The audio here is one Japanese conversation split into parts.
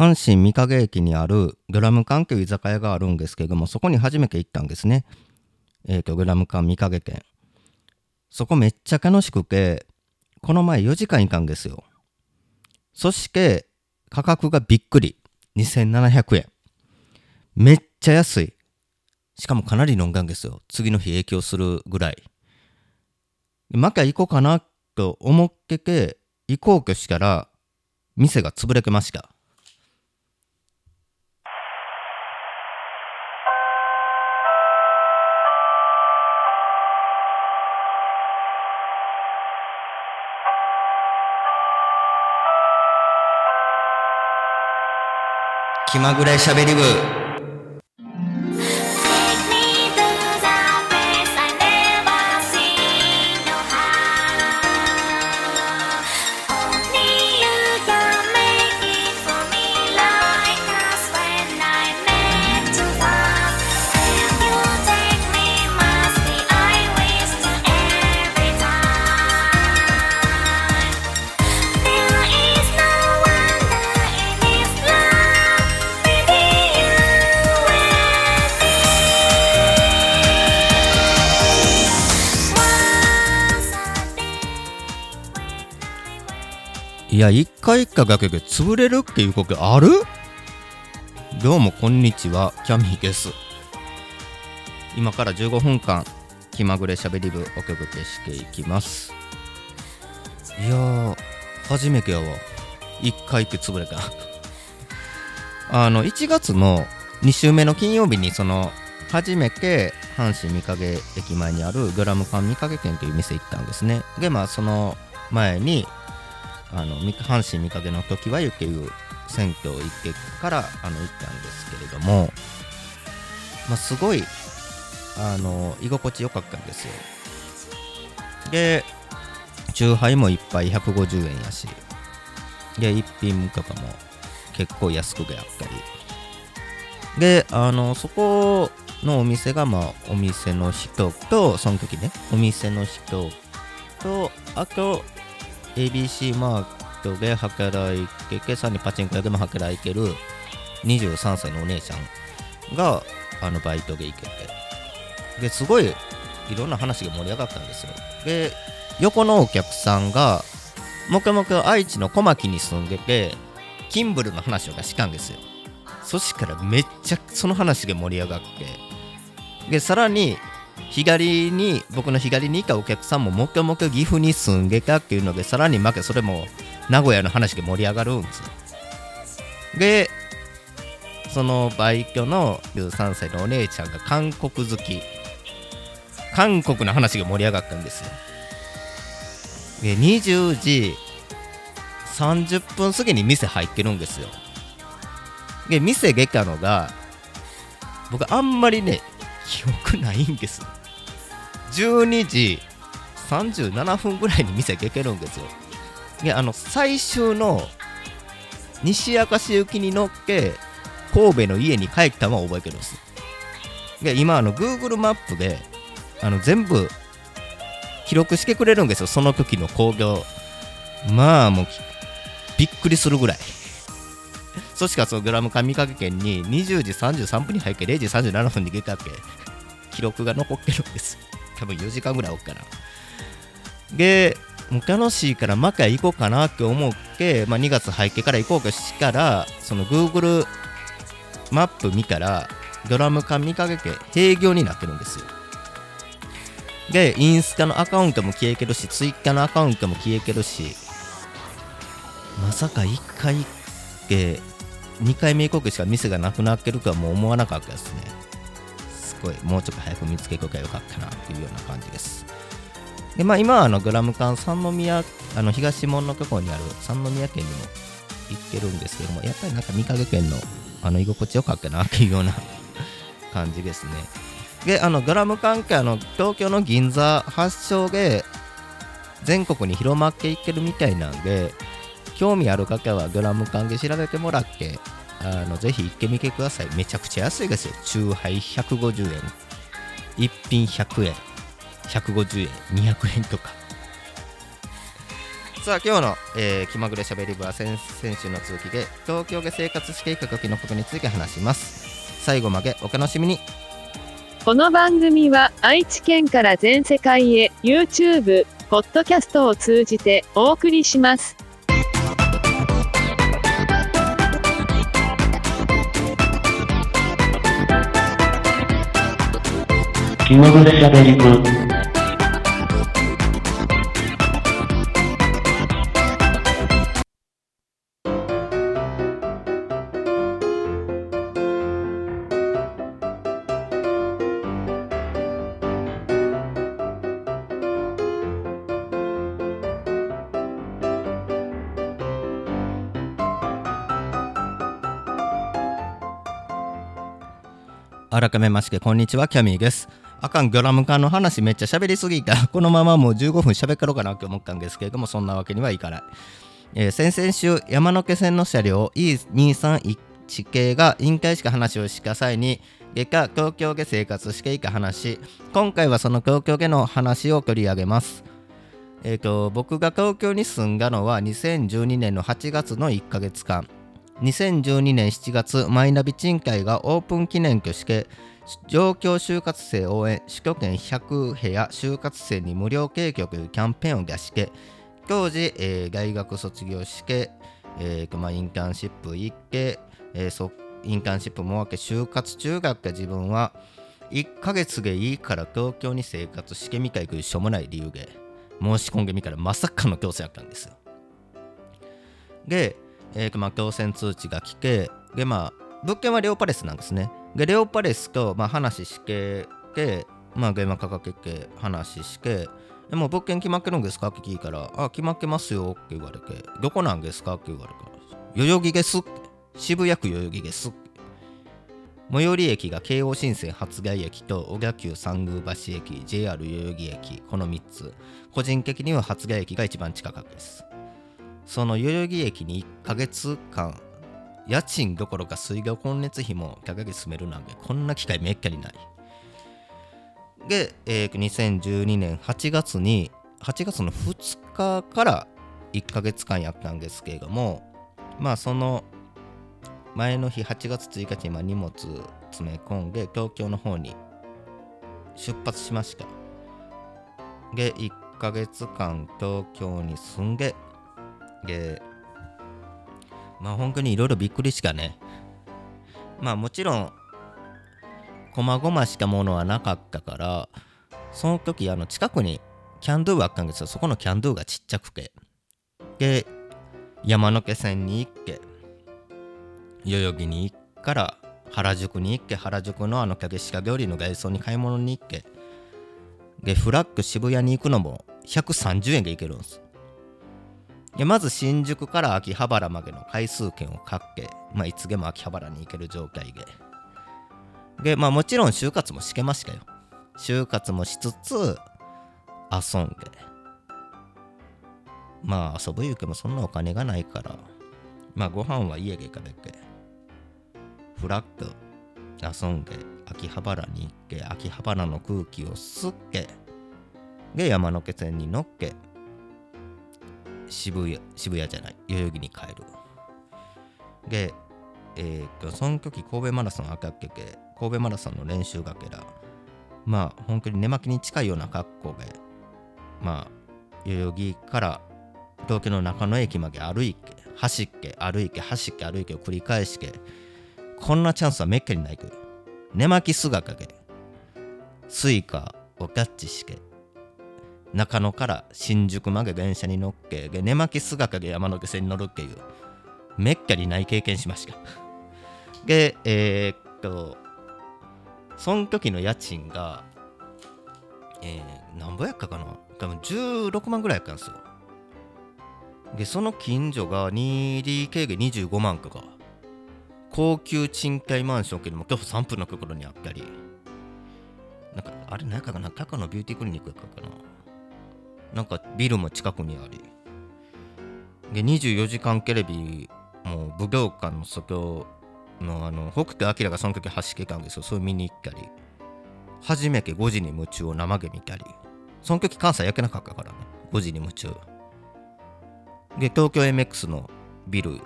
阪神三影駅にあるグラム館という居酒屋があるんですけども、そこに初めて行ったんですね。えっ、と、グラム館三影店。そこめっちゃ楽しくて、この前4時間いたんですよ。そして、価格がびっくり。2700円。めっちゃ安い。しかもかなり飲んだんですよ。次の日影響するぐらい。また行こうかなと思ってて、行こうとしたら、店が潰れてました。気まぐれしゃべり部。いや、一回一回だけで潰れるっていうことある？どうもこんにちは、キャミーです。今から15分間、気まぐれしゃべり部お届けしていきます。いやー、初めてやわ。一回って潰れた。あの、1月の2週目の金曜日に、その、初めて阪神三影駅前にあるグラム館三影店という店行ったんですね。で、まあ、その前に、あのみ阪神三影の時は湯っていう選挙行ってからあの行ったんですけれども、まあ、すごいあの居心地良かったんですよ。で酎ハイもいっぱい150円やしで一品とかも結構安くであったり。であのそこのお店がまあお店の人とその時ねお店の人とあと ABC マートで働いててさらにパチンコ屋でも働いてる23歳のお姉ちゃんがあのバイトで行けて。ですごいいろんな話が盛り上がったんですよ。で横のお客さんがもくもく愛知の小牧に住んでてキンブルの話をしたんですよ。そしたらめっちゃその話が盛り上がって。でさらに左に僕の左にいたお客さんももくもく岐阜に住んでたっていうのでさらにまけそれも名古屋の話で盛り上がるんですよ。でそのバイトの13歳のお姉ちゃんが韓国好き。韓国の話が盛り上がったんですよ。で20時30分過ぎに店入ってるんですよ。で店出たのが僕あんまりね記憶ないんです。12時37分ぐらいに店出てるんですよ。であの最終の西明石行きに乗って神戸の家に帰ったのは覚えてるんです。で今あの Google マップであの全部記録してくれるんですよ。その時の興行。まあもうびっくりするぐらい。そしかそのグラム神掛県に20時33分に入って0時37分に出たっけ。記録が残ってるんです。多分4時間ぐらいおっかな。でもう楽しいからマカ行こうかなって思って、まあ、2月入ってから行こうとしたらその Google マップ見たらドラム缶見かけて閉業になってるんですよ。でインスタのアカウントも消えてるしツイッターのアカウントも消えてるしまさか1回行って2回目行こうしか店がなくなってるとはもう思わなかったですね。すごいもうちょっと早く見つけとけばよかったなっていうような感じです。でまあ今はあのグラム館三宮あの東門のところにある三宮県にも行ってるんですけどもやっぱりなんか三影県のあの居心地よかったなっていうような感じですね。であのグラム関係あの東京の銀座発祥で全国に広まっていってるみたいなんで興味ある方はグラム関係調べてもらってあのぜひ行ってみてください。めちゃくちゃ安いですよ。中杯150円。一品100円。150円。200円とか。さあ今日の、えー気まぐれしゃべり部は先先週の続きで東京で生活していく時のことについて話します。最後までお楽しみに。この番組は愛知県から全世界へ YouTube、ポッドキャストを通じてお送りします。気まぐれしゃべり部。改めましてこんにちはキャミーですあかんギョラム缶の話めっちゃ喋りすぎた。このままもう15分喋っかろうかなって思ったんですけれどもそんなわけにはいかない、えー先々週山手線の車両 E231 系が引退式話をした際に外科東京で生活していた話。今回はその東京での話を取り上げます。えー、と僕が東京に住んだのは2012年の8月の1ヶ月間。2012年7月マイナビ賃貸がオープン記念として上京就活生応援首都圏100部屋就活生に無料計画というキャンペーンを出して当時、えー大学卒業して、えーまあ、インターンシップ行って、えーそインターンシップも分け就活中学で自分は1ヶ月でいいから東京に生活してみたいというしょうもない理由で申し込んでみたらまさかの強制やったんですよ。で、えーま、強制通知が来て、で、まあ、物件はレオパレスなんですね。で、レオパレスと、まあ、話して、で、まあ、電話かけ話して、でも物件決まってるんですか？って聞いたら、あ、決まってますよって言われて、どこなんですか？って言われたら、代々木ですって。渋谷区代々木ですって。最寄り駅が京王新線初台駅と小田急三宮橋駅 JR 代々木駅この3つ。個人的には初台駅が一番近かったです。その代々木駅に1ヶ月間家賃どころか水道光熱費も高く住めるなんてこんな機会めっきゃにない。で、えー2012年8月に8月の2日から1ヶ月間やったんですけれどもまあその前の日8月1日に荷物詰め込んで東京の方に出発しました。で1ヶ月間東京に住んででまあ本当にいろいろびっくりしかね。まあもちろんこまごましたものはなかったからその時あの近くにキャンドゥがあったんですよ。そこのキャンドゥがちっちゃくて。で山手線に行って代々木に行っから原宿に行って原宿のあの竹下通りの外装に買い物に行ってでフラッグ渋谷に行くのも130円で行けるんです。でまず新宿から秋葉原までの回数券を買って、まあ、いつでも秋葉原に行ける状態で。でまあもちろん就活もしてましたよ。就活もしつつ遊んで。まあ遊ぶゆけもそんなお金がないからまあご飯は家で食べてフラッグ遊んで秋葉原に行って秋葉原の空気を吸ってで山手線に乗っけ渋谷渋谷じゃない代々木に帰る。でえー、とその時神戸マラソン赤っけけ神戸マラソンの練習がけらまあ本当に寝巻きに近いような格好でまあ代々木から東京の中野駅まで歩いて走って歩いて走って歩いてを繰り返してこんなチャンスはめっきゃにない。く寝巻き姿で Suica をキャッチして中野から新宿まで電車に乗っけ寝巻き姿で山手線に乗るっていうめっきゃにない経験しました。でえーっとその時の家賃がえー、何ぼやったかな？多分16万ぐらいやったんですよ。でその近所が 2DK で25万とか高級賃貸マンションけども今日3分のところにあったり。なんかあれ何やったかな？高野ビューティークリニックやったかな？なんかビルも近くにあり。で24時間テレビもう武道館の外のあの北斗晶がその時走ってたんですよ。それ見に行ったり。初めて5時に夢中を生で見たり。その時関西焼けなかったからね。5時に夢中。で東京 MX のビル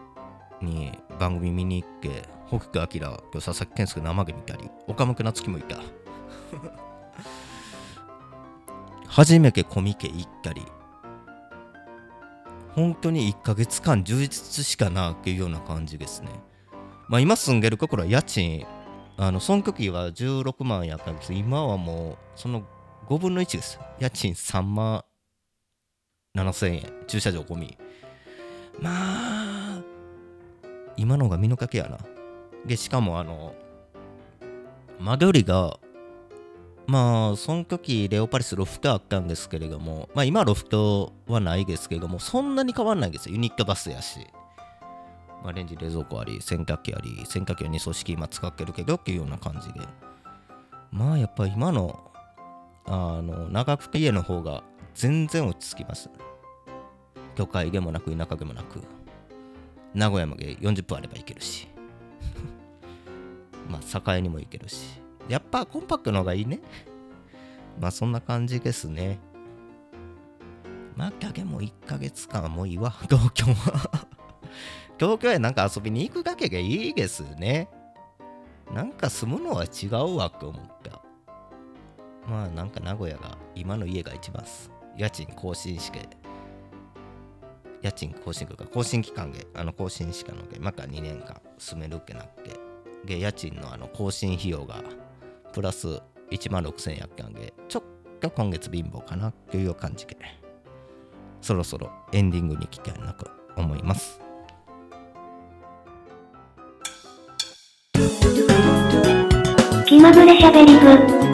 に番組見に行って北斗晶佐々木健介生毛見たり。岡本夏樹もいた。初めてコミケ行ったり本当に1ヶ月間充実しかなっていうような感じですね。まあ今住んでるところは家賃あのその時は16万やったんです。今はもうその5分の1です。家賃3万7000円。駐車場込みまあ今のが身の丈やな。でしかもあの間取りがまあその時レオパリスロフトあったんですけれどもまあ今ロフトはないですけれどもそんなに変わんないんですよ。ユニットバスやし。まあ、レンジ冷蔵庫あり洗濯機あり洗濯機は2層式今使ってるけどっていうような感じで。まあやっぱ今のあの長くて家の方が全然落ち着きます。都会でもなく田舎でもなく。名古屋まで40分あれば行けるし。まあ栄にも行けるし。やっぱコンパクトの方がいいね。まあそんな感じですね。まあ影も1ヶ月間もういいわ。東京は。東京へなんか遊びに行くだけがいいですね。なんか住むのは違うわって思った。まあなんか名古屋が今の家が一番す。家賃更新して家賃更新とか更新期間であの更新しかのでまた2年間住めるってなって。で家賃のあの更新費用がプラス1万6000円やったんでちょっと今月貧乏かなっていう感じでそろそろエンディングに行きたいなと思います。気まぐれしゃべり部。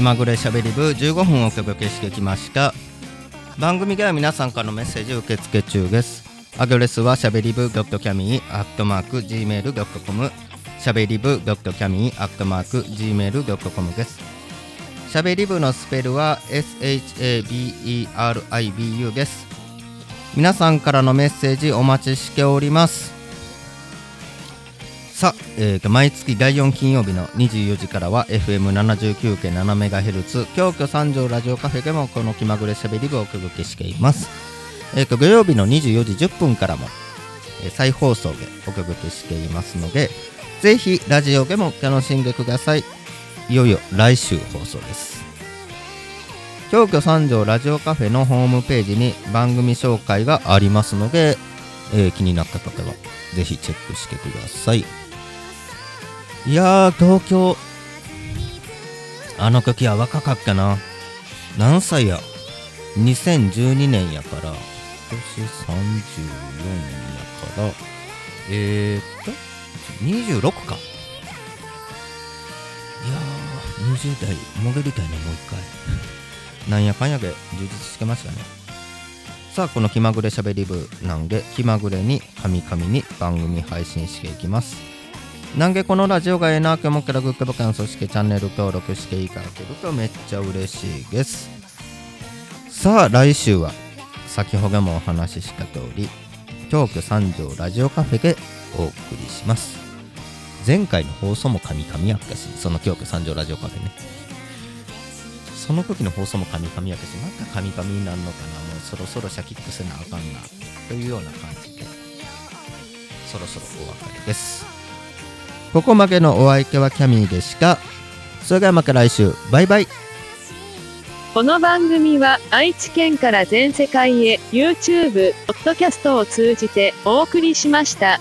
気まぐれしゃべり部15分お届けしてきました。番組では皆さんからのメッセージ受付中です。アドレスはしゃべり部 .cami.gmail.com しゃべり部 .cami.gmail.com です。しゃべり部のスペルは SHABERIBU です。皆さんからのメッセージお待ちしております。さあ、えー毎月第4金曜日の24時からは FM79.7MHz 京都三条ラジオカフェでもこの気まぐれしゃべり部をお届けしています。えーと土曜日の24時10分からも、えー再放送でお届けしていますのでぜひラジオでも楽しんでください。いよいよ来週放送です。京都三条ラジオカフェのホームページに番組紹介がありますので、えー気になった方はぜひチェックしてください。いやー、東京、あの時は若かったな。何歳や ?2012 年やから、今年34やから、えー、っと、26か。いやー、20代、戻りたいね、もう一回。なんやかんやで充実してましたね。さあ、この気まぐれしゃべり部なんで、気まぐれに、カミカミに番組配信していきます。なんでこのラジオがええなって思ったらグッドボタンそしてチャンネル登録していただけるとめっちゃ嬉しいです。さあ来週は先ほどもお話しした通り京都三条ラジオカフェでお送りします。前回の放送もカミカミやったしその京都三条ラジオカフェね。その時の放送もカミカミやったしまたカミになるのかな。もうそろそろシャキックせなあかんな。というような感じでそろそろお別れです。ここまでのお相手はキャミーでした。それではまた来週。バイバイ。この番組は愛知県から全世界へ YouTube、ポッドキャストを通じてお送りしました。